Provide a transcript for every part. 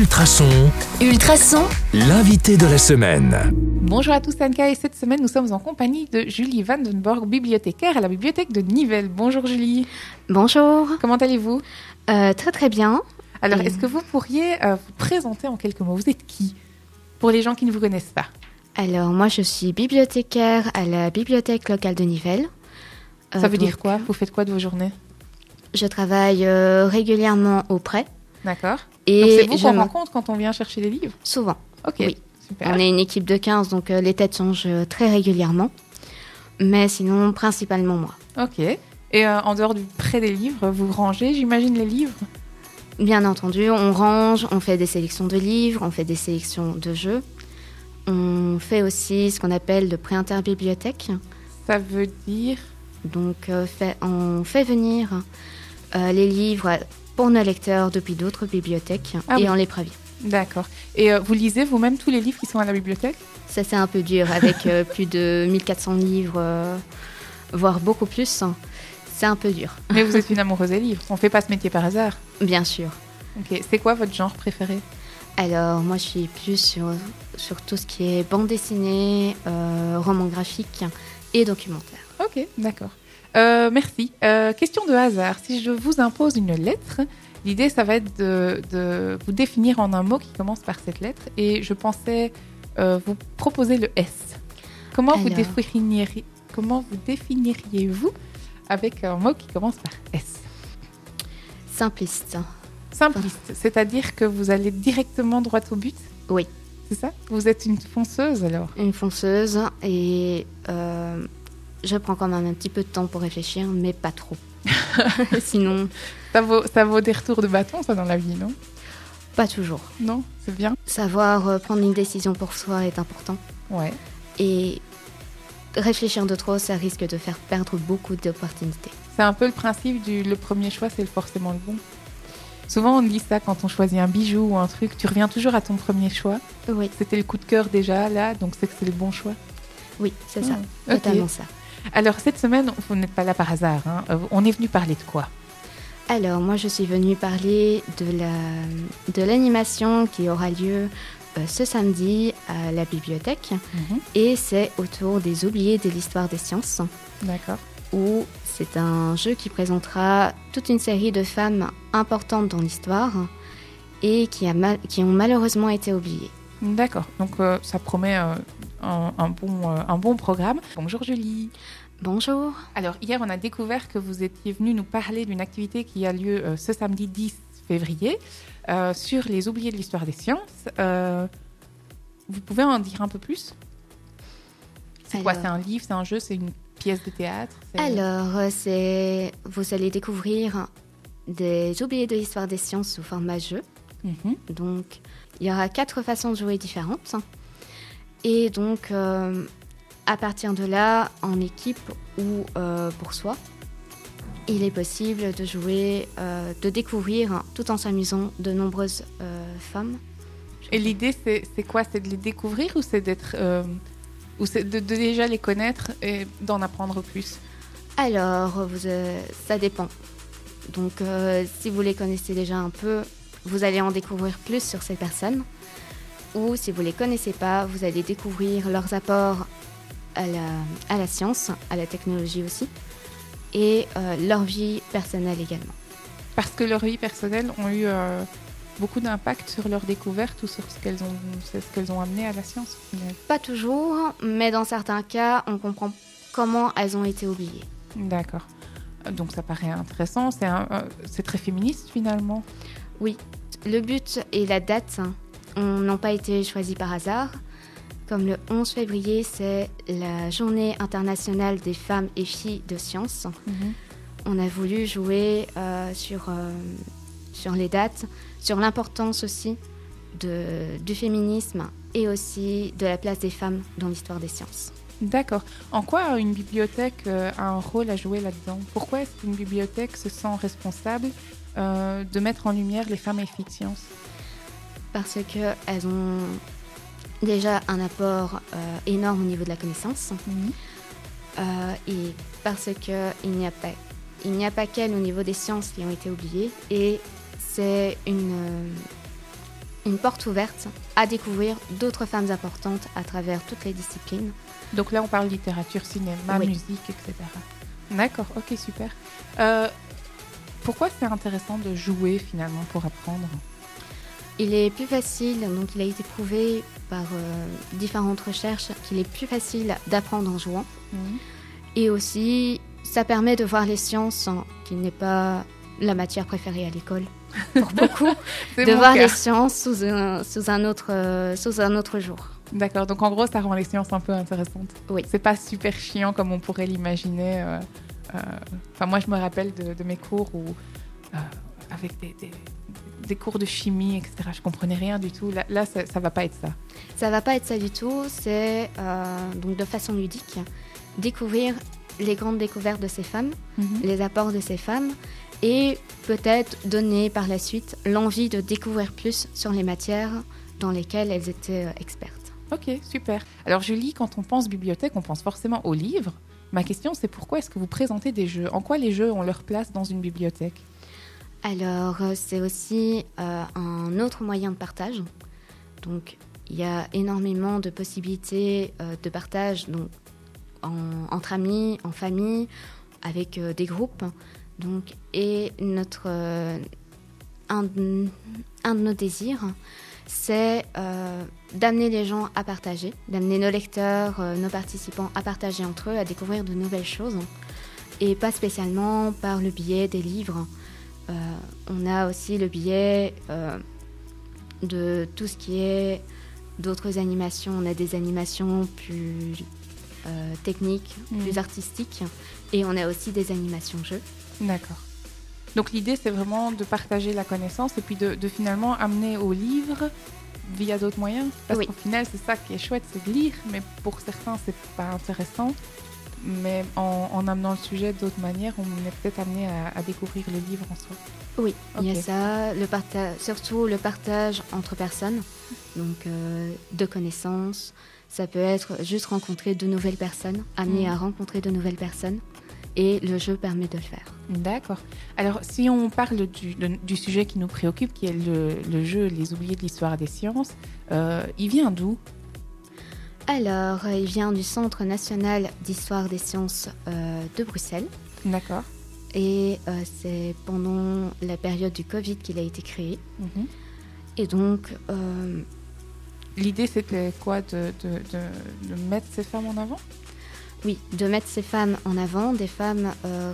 Ultrason, Ultrason, l'invité de la semaine. Bonjour à tous, Anka, et cette semaine nous sommes en compagnie de Julie Vandenborg, bibliothécaire à la bibliothèque de Nivelles. Bonjour Julie, Bonjour, comment allez-vous? Euh, très très bien. Alors, Et- est-ce que vous pourriez euh, vous présenter en quelques mots? Vous êtes qui? Pour les gens qui ne vous connaissent pas. Alors moi je suis bibliothécaire à la bibliothèque locale de Nivelles. Euh, Ça veut dire quoi? Vous faites quoi de vos journées? Je travaille euh, régulièrement auprès D'accord. et c'est vous qu'on me- rencontre quand on vient chercher les livres souvent. Ok, Oui. super. On est une équipe de 15 donc euh, les têtes changent euh, très régulièrement. Mais sinon principalement moi. Ok. Et euh, en dehors du prêt des livres, vous rangez, j'imagine, les livres? Bien entendu, on range, on fait des sélections de livres, on fait des sélections de jeux. On fait aussi ce qu'on appelle le pré-interbibliothèque. Ça veut dire... Donc, euh, fait- on fait venir euh, les livres pour nos lecteurs depuis d'autres bibliothèques Ah et oui. on les prévient. D'accord. Et euh, vous lisez vous-même tous les livres qui sont à la bibliothèque? Ça, c'est un peu dur avec euh, plus de 1400 livres, euh, voire beaucoup plus. C'est un peu dur, Mais vous êtes une amoureuse des livres. On fait pas ce métier par hasard. bien sûr. Ok. C'est quoi votre genre préféré? Alors, moi, je suis plus sur, sur tout ce qui est bande dessinée, roman graphique et documentaire. Ok, d'accord. Euh, merci. Euh, question de hasard. Si je vous impose une lettre, l'idée, ça va être de, de vous définir en un mot qui commence par cette lettre. Et je pensais euh, vous proposer le S. Comment vous, Alors. définiriez, comment vous définiriez-vous avec un mot qui commence par S? Simpliste. Simpliste, c'est-à-dire que vous allez directement droit au but? Oui. C'est ça? Vous êtes une fonceuse alors? Une fonceuse et euh, je prends quand même un petit peu de temps pour réfléchir, mais pas trop. Sinon, ça vaut, ça vaut des retours de bâton, ça, dans la vie, non? pas toujours. Non C'est bien Savoir euh, prendre une décision pour soi est important. Ouais. Et réfléchir de trop, ça risque de faire perdre beaucoup d'opportunités. C'est un peu le principe du le premier choix, c'est forcément le bon. Souvent, on dit ça quand on choisit un bijou ou un truc. Tu reviens toujours à ton premier choix. Oui, C'était le coup de cœur déjà, là, donc c'est que c'est le bon choix. oui, c'est ça. Ah, ok. Totalement ça. Alors, cette semaine, vous n'êtes pas là par hasard. hein. Euh, On est venu parler de quoi? Alors, moi, je suis venue parler de la de l'animation qui aura lieu euh, ce samedi à la bibliothèque. Et c'est autour des oubliés de l'histoire des sciences. D'accord. où c'est un jeu qui présentera toute une série de femmes importantes dans l'histoire et qui, a mal- qui ont malheureusement été oubliées. D'accord. Donc, euh, ça promet euh, un, un bon, euh, un bon programme. Bonjour Julie. Bonjour. Alors, hier, on a découvert que vous étiez venu nous parler d'une activité qui a lieu ce samedi 10 février sur les oubliés de l'histoire des sciences. Vous pouvez en dire un peu plus? C'est quoi? C'est un livre, c'est un jeu, c'est une pièce de théâtre? Alors, c'est vous allez découvrir des oubliés de l'histoire des sciences sous format jeu. Mhm. Donc, il y aura quatre façons de jouer différentes. Et donc, euh, à partir de là, en équipe ou euh, pour soi, il est possible de jouer, euh, de découvrir, tout en s'amusant, de nombreuses femmes. Et l'idée, c'est quoi? C'est de les découvrir ou c'est d'être. ou c'est de, de déjà les connaître et d'en apprendre plus? Alors, vous, ça dépend. Donc, si vous les connaissez déjà un peu, vous allez en découvrir plus sur ces personnes. Ou si vous les connaissez pas, vous allez découvrir leurs apports à la, à la science, à la technologie aussi, et euh, leur vie personnelle également. Parce que leur vie personnelle ont eu euh, beaucoup d'impact sur leur découverte ou sur ce qu'elles ont, c'est ce qu'elles ont amené à la science au final. Pas toujours, mais dans certains cas, on comprend comment elles ont été oubliées. D'accord. Donc ça paraît intéressant. C'est un- euh, c'est très féministe finalement. Le but et la date hein, on- n'ont pas été choisis par hasard. Comme le 11 février, c'est la journée internationale des femmes et filles de sciences. On a voulu jouer euh, sur, euh, sur les dates, sur l'importance aussi de, du féminisme et aussi de la place des femmes dans l'histoire des sciences. D'accord. En quoi une bibliothèque euh, a un rôle à jouer là-dedans? Pourquoi est-ce qu'une bibliothèque se sent responsable euh, de mettre en lumière les femmes et filles de science Parce qu'elles ont déjà un apport euh, énorme au niveau de la connaissance. Euh, et parce qu'il n'y a pas, il n'y a pas qu'elles au niveau des sciences qui ont été oubliées. Et c'est une, une une porte ouverte à découvrir d'autres femmes importantes à travers toutes les disciplines. Donc là, on parle littérature, cinéma, Oui. musique, etc. D'accord, ok, super. Euh, pourquoi c'est intéressant de jouer finalement pour apprendre? Il est plus facile, donc il a été prouvé par euh, différentes recherches qu'il est plus facile d'apprendre en jouant. Et aussi, ça permet de voir les sciences, hein, qui n'est pas la matière préférée à l'école pour beaucoup, de voir cas. les sciences sous un, sous un, autre, euh, sous un autre jour. D'accord, donc en gros, ça rend les sciences un peu intéressantes. Oui. C'est pas super chiant comme on pourrait l'imaginer. euh, Enfin, moi, je me rappelle de, de mes cours où, euh, avec des, des- des cours de chimie, etc., je comprenais rien du tout. Là, là ça, ça va pas être ça. Ça va pas être ça du tout, c'est euh, donc de façon ludique découvrir les grandes découvertes de ces femmes, les apports de ces femmes et peut-être donner par la suite l'envie de découvrir plus sur les matières dans lesquelles elles étaient euh, expertes. Ok, super. Alors, Julie, quand on pense bibliothèque, on pense forcément aux livres. Ma question, c'est pourquoi est-ce que vous présentez des jeux? En quoi les jeux ont leur place dans une bibliothèque? Alors, euh, c'est aussi euh, un autre moyen de partage. Donc, il y a énormément de possibilités euh, de partage donc, en- entre amis, en famille, avec des groupes. Donc, et notre, un de nos désirs, c'est euh, d'amener les gens à partager, d'amener nos lecteurs, euh, nos participants à partager entre eux, à découvrir de nouvelles choses. Et pas spécialement par le biais des livres. Euh, on a aussi le biais de tout ce qui est d'autres animations. On a des animations plus techniques, plus artistiques. Et on a aussi des animations jeux. D'accord. Donc l'idée, c'est vraiment de partager la connaissance et puis de, de finalement amener au livre via d'autres moyens. Parce Oui. qu'au final, c'est ça qui est chouette, c'est de lire, mais pour certains, c'est pas intéressant. Mais en, en amenant le sujet d'autres manières, on est peut-être amené à, à découvrir le livre en soi. Oui, il y a ça, le surtout le partage entre personnes, donc euh, de connaissances. Ça peut être juste rencontrer de nouvelles personnes, amener Mhm. à rencontrer de nouvelles personnes. Et le jeu permet de le faire. D'accord. Alors, si on parle du, sujet qui nous préoccupe, qui est le, le jeu Les oubliés de l'histoire des sciences, euh, il vient d'où? Alors, euh, il vient du Centre national d'histoire des sciences euh, de Bruxelles. D'accord. Et euh, c'est pendant la période du Covid qu'il a été créé. Et donc, L'idée, c'était quoi de, de- de- de mettre ces femmes en avant? Oui, de mettre ces femmes en avant, des femmes euh,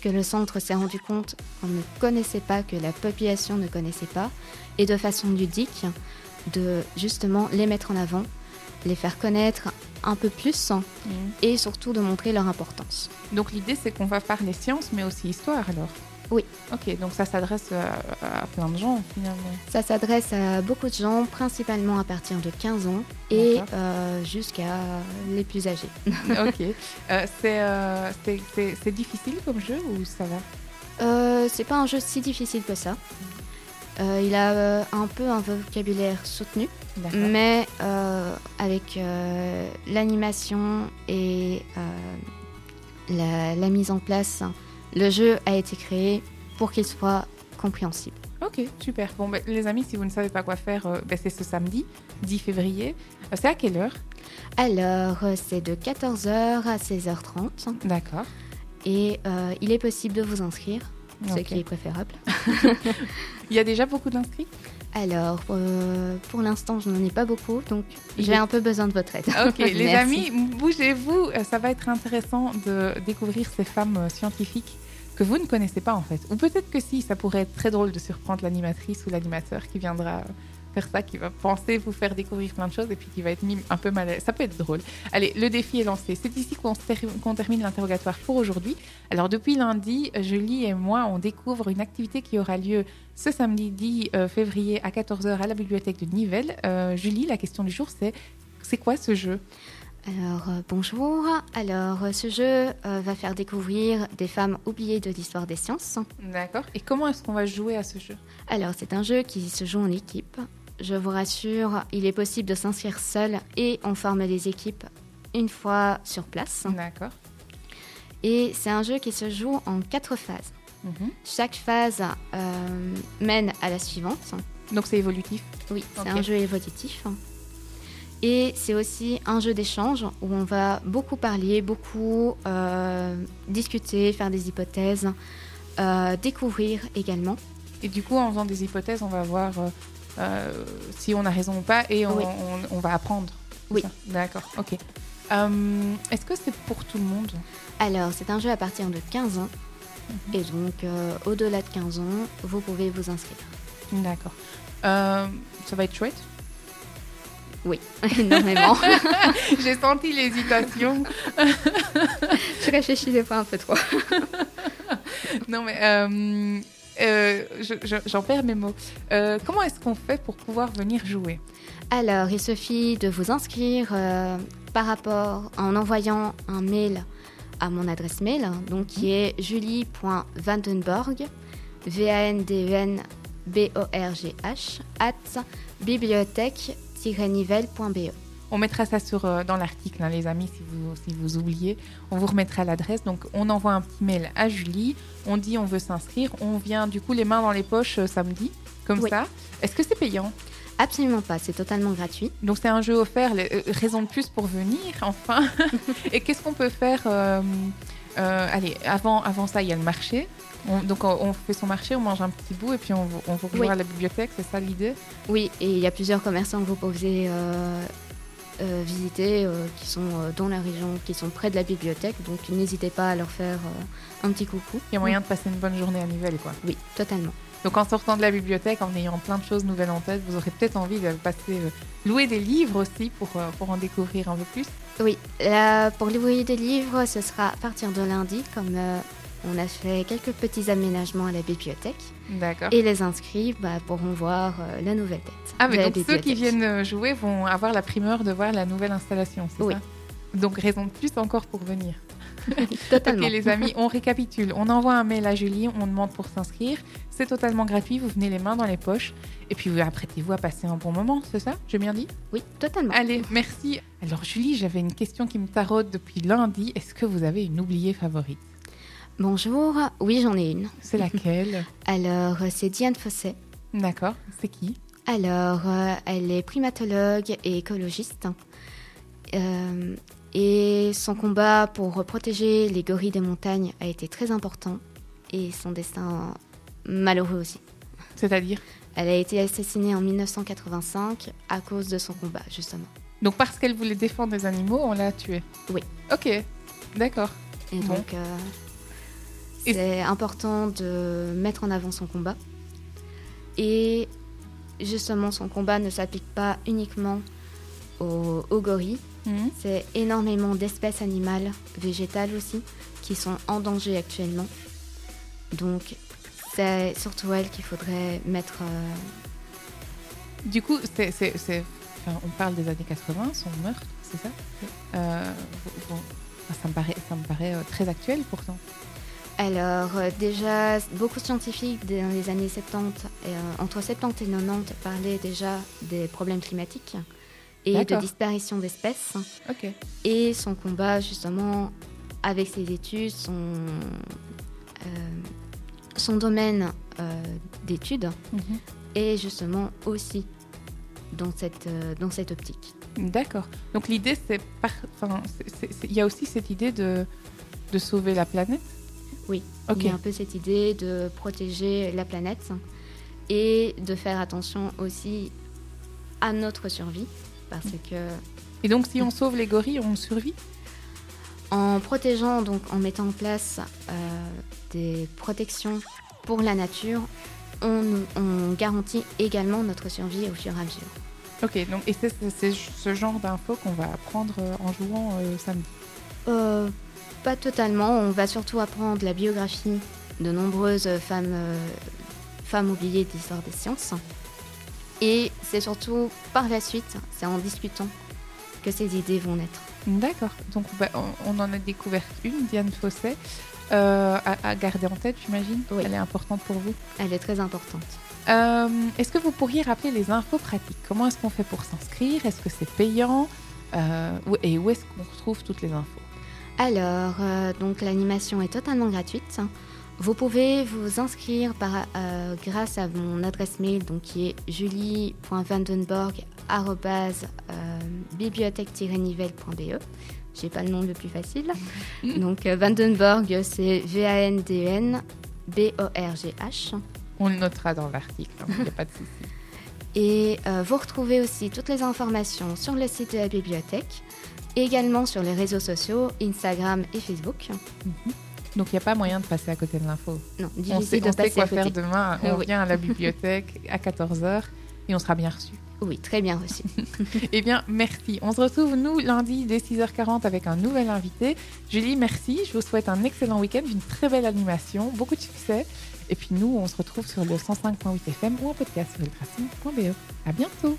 que le centre s'est rendu compte qu'on ne connaissait pas, que la population ne connaissait pas, et de façon ludique, de justement les mettre en avant, les faire connaître un peu plus, et surtout de montrer leur importance. Donc l'idée c'est qu'on va parler sciences mais aussi histoire alors Oui. Ok, donc ça s'adresse à, à plein de gens finalement. Ça s'adresse à beaucoup de gens, principalement à partir de 15 ans et euh, jusqu'à les plus âgés. ok. Euh, c'est, euh, c'est, difficile comme jeu ou ça va? Euh, c'est pas un jeu si difficile que ça. Euh, il a euh, un peu un vocabulaire soutenu, mais euh, avec euh, l'animation et euh, la, la mise en place, le jeu a été créé pour qu'il soit compréhensible. Ok, super. Bon, ben, les amis, si vous ne savez pas quoi faire, euh, ben, c'est ce samedi, 10 février. Euh, c'est à quelle heure? Alors, euh, c'est de 14h à 16h30 D'accord. et euh, il est possible de vous inscrire, ce qui est préférable. Il y a déjà beaucoup d'inscrits? Alors, euh, pour l'instant, je n'en ai pas beaucoup, donc j'ai un peu besoin de votre aide. Ok, les amis, bougez-vous. Ça va être intéressant de découvrir ces femmes scientifiques que vous ne connaissez pas en fait. Ou peut-être que si, ça pourrait être très drôle de surprendre l'animatrice ou l'animateur qui viendra faire ça, qui va penser vous faire découvrir plein de choses et puis qui va être mis un peu mal. Ça peut être drôle. Allez, le défi est lancé. C'est ici qu'on termine l'interrogatoire pour aujourd'hui. Alors depuis lundi, Julie et moi, on découvre une activité qui aura lieu ce samedi 10 euh, février à 14h à la bibliothèque de Nivelles. Euh, Julie, la question du jour, c'est c'est quoi ce jeu? Alors, euh, bonjour. Alors, euh, ce jeu euh, va faire découvrir des femmes oubliées de l'histoire des sciences. D'accord. Et comment est-ce qu'on va jouer à ce jeu? Alors, c'est un jeu qui se joue en équipe. Je vous rassure, il est possible de s'inscrire seul et on forme des équipes une fois sur place. D'accord. Et c'est un jeu qui se joue en quatre phases. Mhm. Chaque phase euh, mène à la suivante. Donc c'est évolutif? Oui, c'est un jeu évolutif. Et c'est aussi un jeu d'échange où on va beaucoup parler, beaucoup euh, discuter, faire des hypothèses, euh, découvrir également. Et du coup, en faisant des hypothèses, on va voir euh, si on a raison ou pas et on, Oui. on- on va apprendre. Oui. D'accord, ok. Est-ce que c'est pour tout le monde? Alors, c'est un jeu à partir de 15 ans. Mhm. Et donc, au-delà de 15 ans, vous pouvez vous inscrire. D'accord. Ça va être chouette. Oui, énormément. J'ai senti l'hésitation. Je réfléchis des fois un peu trop. non, mais euh, euh, je- je- j'en perds mes mots. Euh, comment est-ce qu'on fait pour pouvoir venir jouer? Alors, il suffit de vous inscrire par rapport en envoyant un mail à mon adresse mail, hein, donc qui est julie.vandenborg, V-A-N-D-E-N-B-O-R-G-H, at bibliothèque-nivelle.be. On mettra ça sur, euh, dans l'article, hein, les amis, si vous, si vous oubliez. On vous remettra l'adresse. Donc, on envoie un petit mail à Julie. On dit on veut s'inscrire. On vient, du coup, les mains dans les poches euh, samedi, comme Oui. ça. Est-ce que c'est payant? Absolument pas, c'est totalement gratuit. Donc, c'est un jeu offert. les- euh, raison de plus pour venir, enfin. Et qu'est-ce qu'on peut faire euh, Allez, avant, avant ça, il y a le marché. On- donc, on, on fait son marché, on mange un petit bout et puis on, vous- on vous rejoint Oui. à la bibliothèque. C'est ça l'idée? Oui, et il y a plusieurs commerçants que vous pouvez euh, euh, visiter euh, qui sont dans la région, qui sont près de la bibliothèque. Donc n'hésitez pas à leur faire un petit coucou. Il y a moyen de passer une bonne journée à Nivelles, quoi. Oui, totalement. Donc en sortant de la bibliothèque, en ayant plein de choses nouvelles en tête, vous aurez peut-être envie de passer euh, louer des livres aussi pour, euh, pour en découvrir un peu plus. Oui, là, pour l'ouvrier des livres, ce sera à partir de lundi, comme euh, on a fait quelques petits aménagements à la bibliothèque. D'accord. Et les inscrits bah, pourront voir euh, la nouvelle tête. Ah, mais donc ceux qui viennent jouer vont avoir la primeur de voir la nouvelle installation, c'est Oui. ça? Donc raison de plus encore pour venir. Totalement. Ok les amis, on récapitule. On envoie un mail à Julie, on demande pour s'inscrire. C'est totalement gratuit, vous venez les mains dans les poches. Et puis vous apprêtez-vous à passer un bon moment, c'est ça J'ai bien dit? Oui, totalement. Allez, merci. Alors Julie, j'avais une question qui me taraude depuis lundi. Est-ce que vous avez une oubliée favorite? Bonjour, oui, j'en ai une. C'est laquelle? Alors, euh, c'est Diane Fosset. D'accord, c'est qui? Alors, euh, elle est primatologue et écologiste. Euh, et son combat pour protéger les gorilles des montagnes a été très important. Et son destin malheureux aussi. C'est-à-dire? Elle a été assassinée en 1985 à cause de son combat, justement. Donc parce qu'elle voulait défendre les animaux, on l'a tuée? Oui. Ok, d'accord. Et Bon. donc, euh, Et- c'est important de mettre en avant son combat. Et justement, son combat ne s'applique pas uniquement aux, aux gorilles. Mhm. C'est énormément d'espèces animales, végétales aussi, qui sont en danger actuellement. Donc, c'est surtout elle qu'il faudrait mettre. euh, Du coup, c'est, c'est- c'est- enfin, on parle des années 80, son meurtre, c'est ça? Euh, bon, ça, me paraît, ça me paraît euh, très actuel pourtant. Alors, euh, déjà, beaucoup de scientifiques dans les années 70, euh, entre 70 et 90, parlaient déjà des problèmes climatiques et de disparition d'espèces. Et son combat, justement, avec ses études, son, euh, son domaine euh, d'études Mhm. est justement aussi dans cette, euh, dans cette optique. D'accord. Donc l'idée, c'est, il y a aussi cette idée de, de sauver la planète? Oui. Ok. Il y a un peu cette idée de protéger la planète et de faire attention aussi à notre survie. Parce que Et donc, si on sauve les gorilles, on survit? en protégeant, donc en mettant en place euh, des protections pour la nature, on, on garantit également notre survie au fur et à mesure. Ok. Donc, et c'est, ce genre d'infos qu'on va apprendre euh, en jouant euh, samedi? Euh, pas totalement, on va surtout apprendre la biographie de nombreuses femmes, femmes oubliées de l'histoire des sciences. Et c'est surtout par la suite, c'est en discutant que ces idées vont naître. D'accord. Donc, bah, on, on en a découvert une, Diane Fosset, euh, à, à garder en tête, j'imagine. Oui. Elle est importante pour vous. Elle est très importante. Euh, est-ce que vous pourriez rappeler les infos pratiques? Comment est-ce qu'on fait pour s'inscrire? Est-ce que c'est payant? Euh, Et où est-ce qu'on retrouve toutes les infos? Alors, donc l'animation est totalement gratuite. Vous pouvez vous inscrire par, euh, grâce à mon adresse mail donc, qui est julie.vandenborg.bibliothèque-nivelle.be. J'ai pas le nom le plus facile. donc euh, Vandenborg, c'est V-A-N-D-N-B-O-R-G-H. On le notera dans l'article, il n'y a pas de souci. Et euh, vous retrouvez aussi toutes les informations sur le site de la bibliothèque, également sur les réseaux sociaux, Instagram et Facebook. Donc il n'y a pas moyen de passer à côté de l'info. Non, On sait, de on sait quoi faire demain. On Oui. vient à la bibliothèque à 14h et on sera bien reçu. Oui, très bien reçu. Eh bien, merci. On se retrouve, nous, lundi, dès 6h40 avec un nouvel invité. Julie, merci. Je vous souhaite un excellent week-end, une très belle animation, beaucoup de succès. Et puis nous, on se retrouve sur le 105.8 FM ou en podcast sur eltracing.be. À bientôt.